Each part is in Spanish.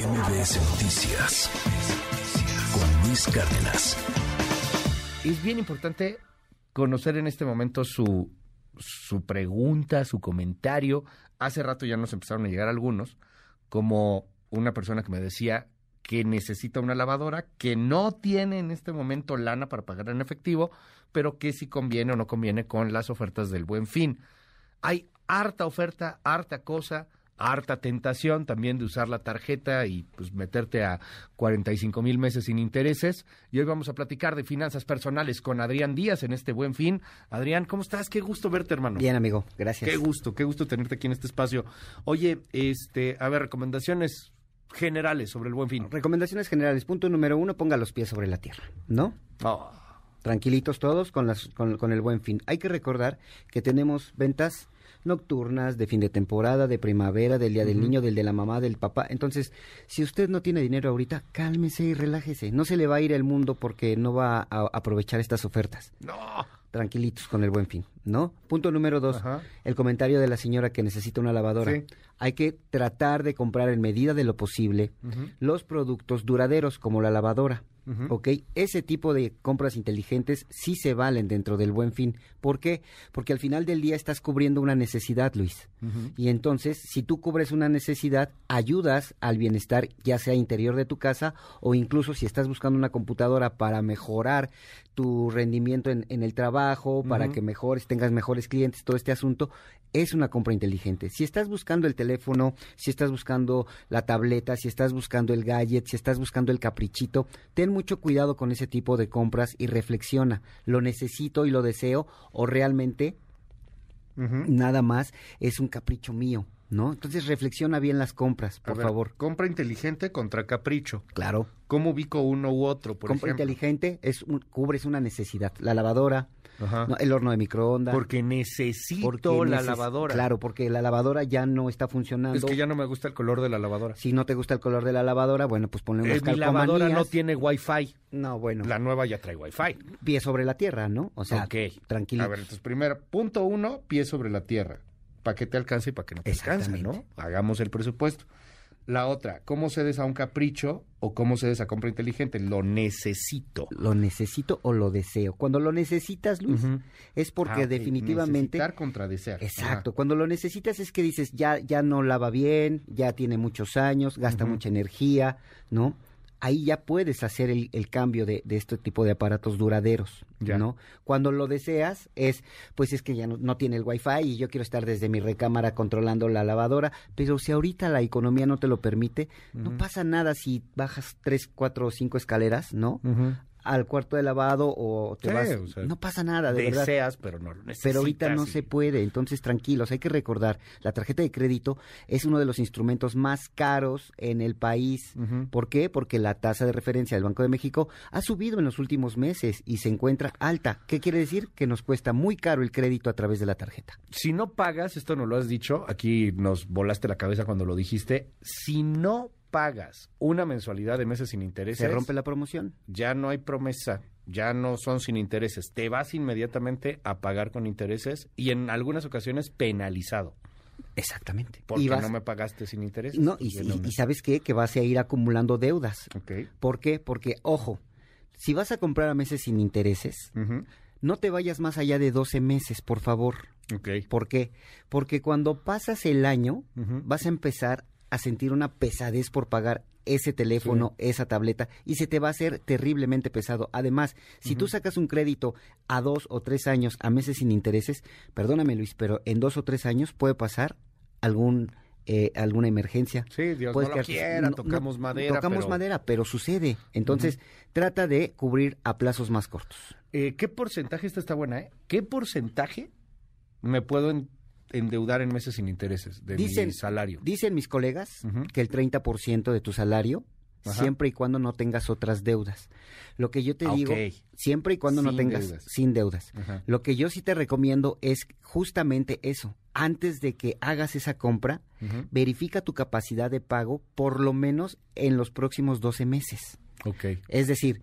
MBS Noticias con Luis Cárdenas. Es bien importante conocer en este momento su, su pregunta, su comentario. Hace rato ya nos empezaron a llegar algunos, como una persona que me decía que necesita una lavadora, que no tiene en este momento lana para pagar en efectivo, pero que si conviene o no conviene con las ofertas del buen fin. Hay harta oferta, harta cosa, harta tentación también de usar la tarjeta y pues meterte a 45 mil meses sin intereses. Y hoy vamos a platicar de finanzas personales con Adrián Díaz en este buen fin. Adrián, ¿cómo estás? Qué gusto verte, hermano. Bien, amigo, gracias. Qué gusto, qué gusto tenerte aquí en este espacio. Oye, este, a ver, recomendaciones generales sobre el buen fin. Recomendaciones generales. Punto número uno, ponga los pies sobre la tierra, ¿no? Oh, Tranquilitos todos con, las, con, con el buen fin. Hay que recordar que tenemos ventas nocturnas, de fin de temporada, de primavera, del día del niño, del de la mamá, del papá. Entonces, si usted no tiene dinero ahorita, cálmese y relájese. No se le va a ir el mundo porque no va a aprovechar estas ofertas. no. Tranquilitos con el buen fin, ¿no? Punto número dos, Ajá. el comentario de la señora que necesita una lavadora. Sí. Hay que tratar de comprar en medida de lo posible los productos duraderos como la lavadora. Ujú. ¿ok? Ese tipo de compras inteligentes sí se valen dentro del buen fin. ¿Por qué? Porque al final del día estás cubriendo una necesidad, Luis. Y entonces, si tú cubres una necesidad, ayudas al bienestar, ya sea interior de tu casa o incluso si estás buscando una computadora para mejorar tu rendimiento en, en el trabajo, para que mejores, tengas mejores clientes, todo este asunto, es una compra inteligente. Si estás buscando el teléfono, si estás buscando la tableta, si estás buscando el gadget, si estás buscando el caprichito, ten mucho cuidado con ese tipo de compras y reflexiona, ¿lo necesito y lo deseo o realmente nada más es un capricho mío? ¿No? Entonces reflexiona bien las compras, A por ver, favor. Compra inteligente contra capricho. Claro. ¿Cómo ubico uno u otro, por compra ejemplo? inteligente es un- cubres una necesidad. La lavadora, Ajá. ¿no? el horno de microondas. Porque necesito porque la neces- lavadora. Claro, porque la lavadora ya no está funcionando. Es que ya no me gusta el color de la lavadora. Si no te gusta el color de la lavadora, bueno, pues ponle unas Eh, mi lavadora no tiene wifi. No, bueno, La nueva ya trae wifi. pie sobre la tierra, ¿no? O sea, ok. tranquilo. A ver, entonces primero, punto uno, pie sobre la tierra. Para que te alcance y para que no te alcance, ¿no? Hagamos el presupuesto. La otra, ¿cómo cedes a un capricho o cómo cedes a compra inteligente? Lo necesito. Lo necesito o lo deseo. Cuando lo necesitas, Luis, es porque Ah, definitivamente... Necesitar contra desear. Exacto, cuando lo necesitas es que dices, ya, ya no lava bien, ya tiene muchos años, gasta mucha energía, ¿no? Ahí ya puedes hacer el, el cambio de, de este tipo de aparatos duraderos, Ya. ¿no? Cuando lo deseas es, pues es que ya no, no tiene el wifi y yo quiero estar desde mi recámara controlando la lavadora, pero si ahorita la economía no te lo permite, no pasa nada si bajas tres, cuatro o cinco escaleras, ¿no? Al cuarto de lavado o te Sí, vas, o sea, no pasa nada, de verdad. Deseas, pero no lo necesitas. Pero ahorita no y- se puede, entonces tranquilos, hay que recordar, la tarjeta de crédito es uno de los instrumentos más caros en el país. ¿Por qué? Porque la tasa de referencia del Banco de México ha subido en los últimos meses y se encuentra alta. ¿Qué quiere decir? Que nos cuesta muy caro el crédito a través de la tarjeta. Si no pagas, esto no lo has dicho, aquí nos volaste la cabeza cuando lo dijiste, si no pagas una mensualidad de meses sin intereses, ¿Se rompe la promoción? ya no hay promesa, ya no son sin intereses, te vas inmediatamente a pagar con intereses y en algunas ocasiones penalizado, Exactamente. porque y vas- no me pagaste sin intereses. no, y, Porque y- no me- y sabes qué? Que vas a ir acumulando deudas. Ok. ¿Por qué? Porque, ojo, si vas a comprar a meses sin intereses, no te vayas más allá de 12 meses, por favor. Ok. ¿Por qué? Porque cuando pasas el año, vas a empezar a sentir una pesadez por pagar ese teléfono, esa tableta, y se te va a hacer terriblemente pesado. Además, si tú sacas un crédito a dos o tres años, a meses sin intereses, perdóname Luis, pero en dos o tres años puede pasar algún eh, alguna emergencia. Sí, Dios Puedes no lo quiera, no- tocamos no, madera. Tocamos pero- madera, pero sucede. Entonces, trata de cubrir a plazos más cortos. Eh, ¿Qué porcentaje, esta está buena, eh? ¿Qué porcentaje me puedo en- endeudar en meses sin intereses de mi salario? Dicen mis colegas que el 30% de tu salario, Ajá. siempre y cuando no tengas otras deudas. Lo que yo te Ah, digo, ok. siempre y cuando no tengas deudas. sin deudas. Ajá. Lo que yo sí te recomiendo es justamente eso. Antes de que hagas esa compra, verifica tu capacidad de pago por lo menos en los próximos 12 meses. Ok. Es decir,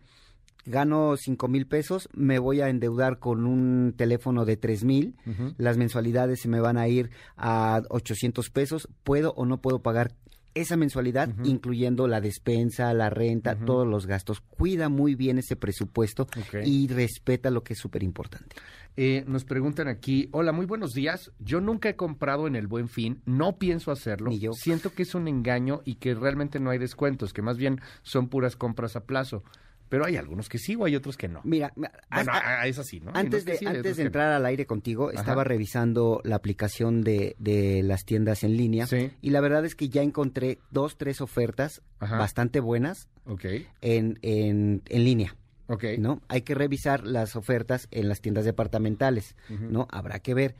gano cinco mil pesos, me voy a endeudar con un teléfono de tres mil, Ujú. las mensualidades se me van a ir a 800 pesos, ¿puedo o no puedo pagar esa mensualidad, incluyendo la despensa, la renta, todos los gastos. Cuida muy bien ese presupuesto y respeta lo que es súper importante. Eh, nos preguntan aquí, hola, muy buenos días. Yo nunca he comprado en el Buen Fin, no pienso hacerlo. Ni yo. Siento que es un engaño y que realmente no hay descuentos, que más bien son puras compras a plazo. Pero hay algunos que sí o hay otros que no. Mira, Bueno, a- a- es así, ¿no? Antes de, sí, antes de no. entrar al aire contigo, estaba revisando la aplicación de, de las tiendas en línea Sí. y la verdad es que ya encontré dos, tres ofertas Ajá. bastante buenas en, en, en línea. ok. ¿no? Hay que revisar las ofertas en las tiendas departamentales. ¿no? Habrá que ver.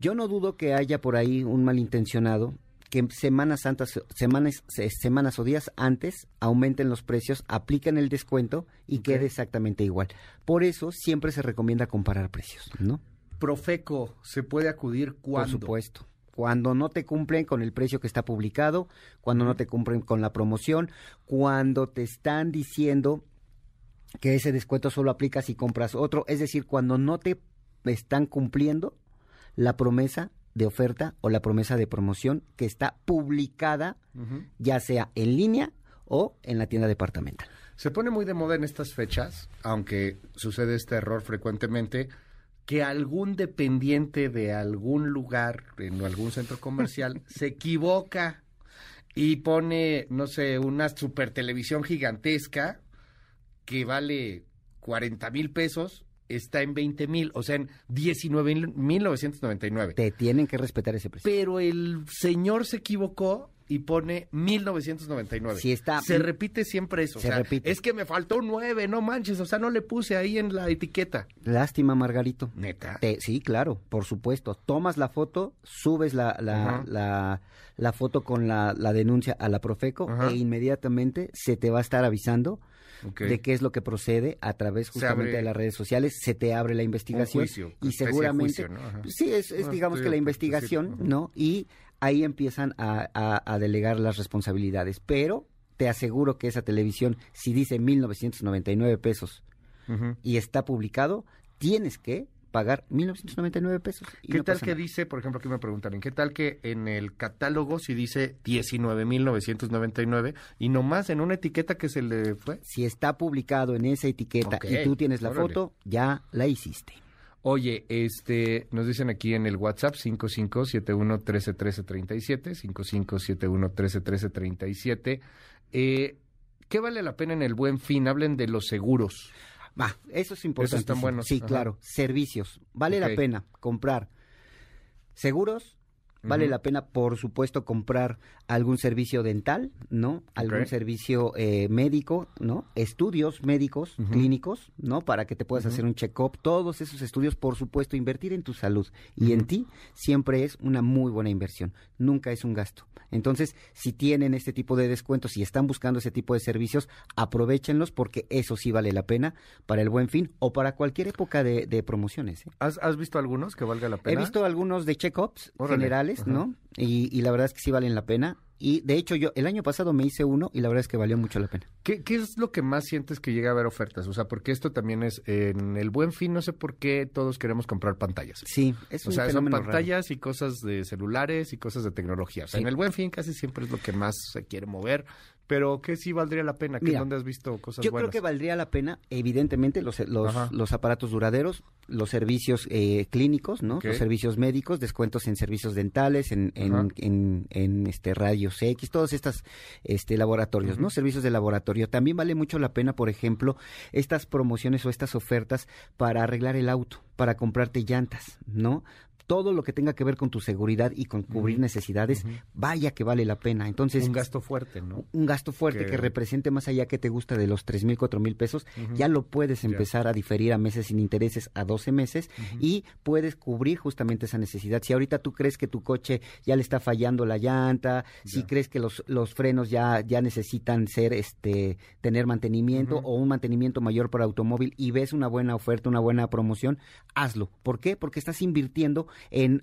Yo no dudo que haya por ahí un malintencionado que semanas santas, semanas, se- semanas o días antes aumenten los precios, apliquen el descuento y quede exactamente igual. Por eso siempre se recomienda comparar precios, ¿no? Profeco, ¿se puede acudir cuando? Por supuesto. Cuando no te cumplen con el precio que está publicado, cuando no te cumplen con la promoción, cuando te están diciendo que ese descuento solo aplica si compras otro, es decir, cuando no te están cumpliendo la promesa de oferta o la promesa de promoción que está publicada ya sea en línea o en la tienda departamental. Se pone muy de moda en estas fechas, aunque sucede este error frecuentemente, que algún dependiente de algún lugar, en algún centro comercial, se equivoca y pone, no sé, una super televisión gigantesca que vale 40 mil pesos, está en 20 mil, o sea, en 19 mil 999. Te tienen que respetar ese precio. Pero el señor se equivocó y pone 1999. Si está- se repite siempre eso. Se o sea, repite. Es que me faltó un 9, no manches. O sea, no le puse ahí en la etiqueta. Lástima, Margarito. Neta. Te- sí, claro, por supuesto. Tomas la foto, subes la, la, Ajá. la, la foto con la, la denuncia a la Profeco Ajá. e inmediatamente se te va a estar avisando De qué es lo que procede a través justamente abre de las redes sociales. Se te abre la investigación juicio, y seguramente... juicio, ¿no? Ajá. Sí, es, es Ah, digamos que la investigación, decir. ¿no? Y ahí empiezan a, a- a delegar las responsabilidades. Pero te aseguro que esa televisión, si dice 1.999 pesos Ujú. y está publicado, tienes que pagar 1.999 pesos. y ¿Qué no tal que nada. dice, por ejemplo, aquí me preguntan, ¿qué tal que en el catálogo si dice 19.999 y nomás en una etiqueta que se le fue? Si está publicado en esa etiqueta y tú tienes la órale. foto, ya la hiciste. Oye, este, nos dicen aquí en el WhatsApp 5571-131337, 5571-131337, eh, ¿qué vale la pena en el buen fin? Hablen de los seguros. Va, eso es importante. Esos están buenos, Sí, ajá. claro. Servicios. Vale la pena comprar seguros. Vale la pena, por supuesto, comprar algún servicio dental, ¿no? Algún servicio eh, médico, ¿no? Estudios médicos, clínicos, ¿no? Para que te puedas hacer un check-up. Todos esos estudios, por supuesto, invertir en tu salud y en ti siempre es una muy buena inversión. Nunca es un gasto. Entonces, si tienen este tipo de descuentos y están buscando ese tipo de servicios, aprovechenlos porque eso sí vale la pena para el buen fin o para cualquier época de, de promociones. ¿eh? ¿Has, has visto algunos que valga la He pena? visto algunos de check-ups Órale, ajá. ¿no? Y, y la verdad es que sí valen la pena. Y de hecho, yo el año pasado me hice uno y la verdad es que valió mucho la pena. ¿Qué, qué es lo que más sientes que llega a haber ofertas? O sea, porque esto también es, en el buen fin, no sé por qué todos queremos comprar pantallas. Sí, es O un sea, son fenómeno pantallas y cosas de celulares y cosas de tecnología. O sea, Sí. en el buen fin casi siempre es lo que más se quiere mover. Pero ¿qué sí valdría la pena? ¿Qué Mira, dónde has visto cosas Yo buenas? creo que valdría la pena, evidentemente, los, los, Ajá. los aparatos duraderos, los servicios eh, clínicos, ¿no? Ok. Los servicios médicos, descuentos en servicios dentales, en, en, Ajá. en, en, este radios X, todos estos este, laboratorios, ¿no? Servicios de laboratorio. También vale mucho la pena, por ejemplo, estas promociones o estas ofertas para arreglar el auto, para comprarte llantas, ¿no? Todo lo que tenga que ver con tu seguridad y con cubrir necesidades, vaya que vale la pena. Entonces, Un gasto fuerte, ¿no? un gasto fuerte Que- que, represente más allá que te gusta de los tres mil, cuatro mil pesos, ya lo puedes empezar a diferir a meses sin intereses a 12 meses y puedes cubrir justamente esa necesidad. Si ahorita tú crees que tu coche ya le está fallando la llanta, si crees que los, los frenos ya, ya necesitan ser, este, tener mantenimiento o un mantenimiento mayor para automóvil y ves una buena oferta, una buena promoción, hazlo. ¿Por qué? Porque estás invirtiendo en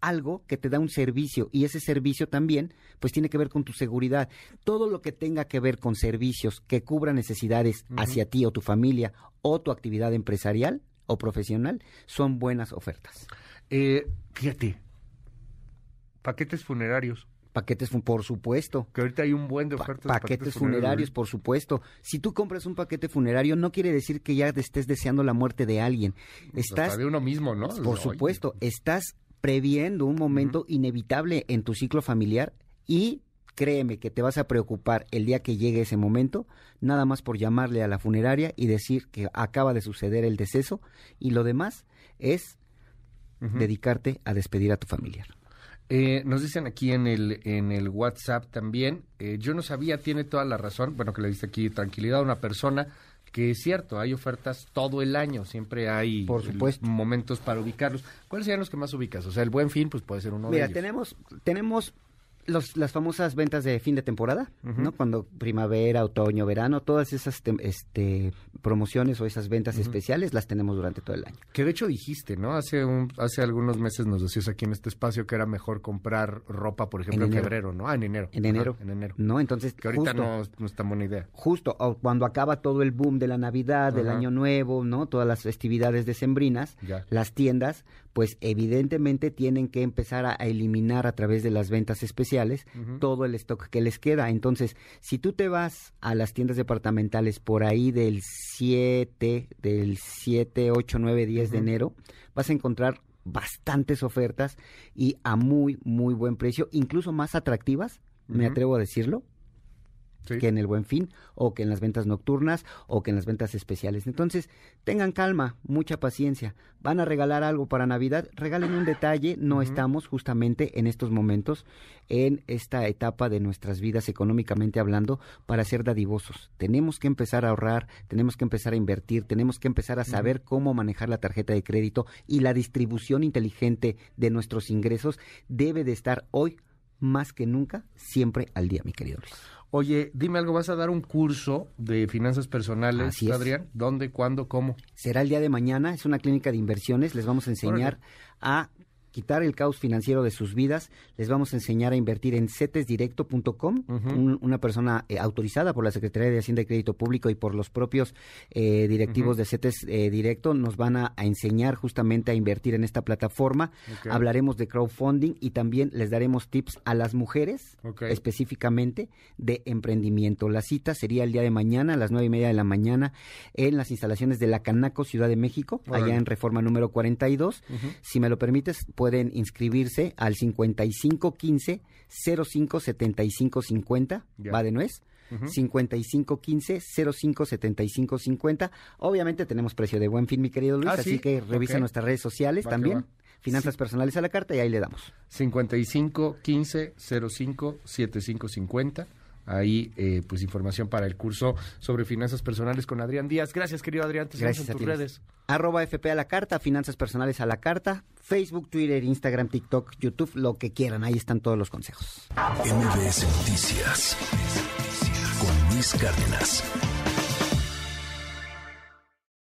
algo que te da un servicio y ese servicio también pues tiene que ver con tu seguridad. Todo lo que tenga que ver con servicios que cubran necesidades hacia ti o tu familia o tu actividad empresarial o profesional son buenas ofertas. Eh, fíjate, paquetes funerarios. Paquetes, por supuesto. Que ahorita hay un buen de ofertas. paquetes, funerarios, por supuesto. Si tú compras un paquete funerario, no quiere decir que ya te estés deseando la muerte de alguien. Hasta Estás, de uno mismo, ¿no? por Oye, supuesto, estás previendo un momento inevitable en tu ciclo familiar y créeme que te vas a preocupar el día que llegue ese momento, nada más por llamarle a la funeraria y decir que acaba de suceder el deceso y lo demás es dedicarte a despedir a tu familiar. Eh, nos dicen aquí en el, en el WhatsApp también, eh, yo no sabía, tiene toda la razón, bueno, que le diste aquí tranquilidad a una persona, que es cierto, hay ofertas todo el año, siempre hay Por supuesto. momentos para ubicarlos. ¿Cuáles serían los que más ubicas? O sea, el buen fin, pues puede ser uno Mira, de ellos. tenemos, tenemos los, las famosas ventas de fin de temporada. ¿no? Cuando primavera, otoño, verano, todas esas este, promociones o esas ventas especiales las tenemos durante todo el año. Que de hecho dijiste, ¿no? Hace un, hace algunos meses nos decías aquí en este espacio que era mejor comprar ropa, por ejemplo, en, febrero, ¿no? Ah, en enero. En Ajá, enero. en enero. ¿No? Entonces, Que ahorita justo, no, no es tan buena idea. justo o cuando acaba todo el boom de la Navidad, del Ajá. Año Nuevo, ¿no? Todas las festividades decembrinas, Ya. las tiendas, pues evidentemente tienen que empezar a, a eliminar a través de las ventas especiales todo el stock que les queda. Entonces, si tú te vas a las tiendas departamentales por ahí del 7, del 7, 8, 9, 10 de enero, vas a encontrar bastantes ofertas y a muy, muy buen precio, incluso más atractivas, me atrevo a decirlo, Sí. que en el Buen Fin o que en las ventas nocturnas o que en las ventas especiales. Entonces, tengan calma, mucha paciencia. Van a regalar algo para Navidad, regalen un detalle. No estamos justamente en estos momentos en esta etapa de nuestras vidas económicamente hablando para ser dadivosos. Tenemos que empezar a ahorrar, tenemos que empezar a invertir, tenemos que empezar a saber cómo manejar la tarjeta de crédito y la distribución inteligente de nuestros ingresos debe de estar hoy más que nunca siempre al día, mi querido Luis. Oye, dime algo, ¿vas a dar un curso de finanzas personales, Así es. Adrián? ¿Dónde, cuándo, cómo? será el día de mañana, es una clínica de inversiones, les vamos a enseñar a quitar el caos financiero de sus vidas, les vamos a enseñar a invertir en cetesdirecto.com, Ujú. un- una persona eh, autorizada por la Secretaría de Hacienda y Crédito Público y por los propios eh, directivos de CETES eh, Directo, nos van a, a enseñar justamente a invertir en esta plataforma, hablaremos de crowdfunding y también les daremos tips a las mujeres específicamente de emprendimiento. La cita sería el día de mañana a las nueve y media de la mañana en las instalaciones de la Canaco Ciudad de México, allá en Reforma número 42. Ujú. Si me lo permites, pueden inscribirse al 5515 057550, Ya. va de nuez. Ujú. 5515 057550. Obviamente tenemos precio de buen fin, mi querido Luis, Ah, así ¿sí? que revisa Ok. nuestras redes sociales Va también. Finanzas personales a la carta y ahí le damos. 55 15 05 75 50. Ahí, eh, pues, información para el curso sobre finanzas personales con Adrián Díaz. Gracias, querido Adrián. Te Gracias en a tus redes. Arroba FP a la carta, finanzas personales a la carta, Facebook, Twitter, Instagram, TikTok, YouTube, lo que quieran. Ahí están todos los consejos. MBS Noticias con Luis Cárdenas.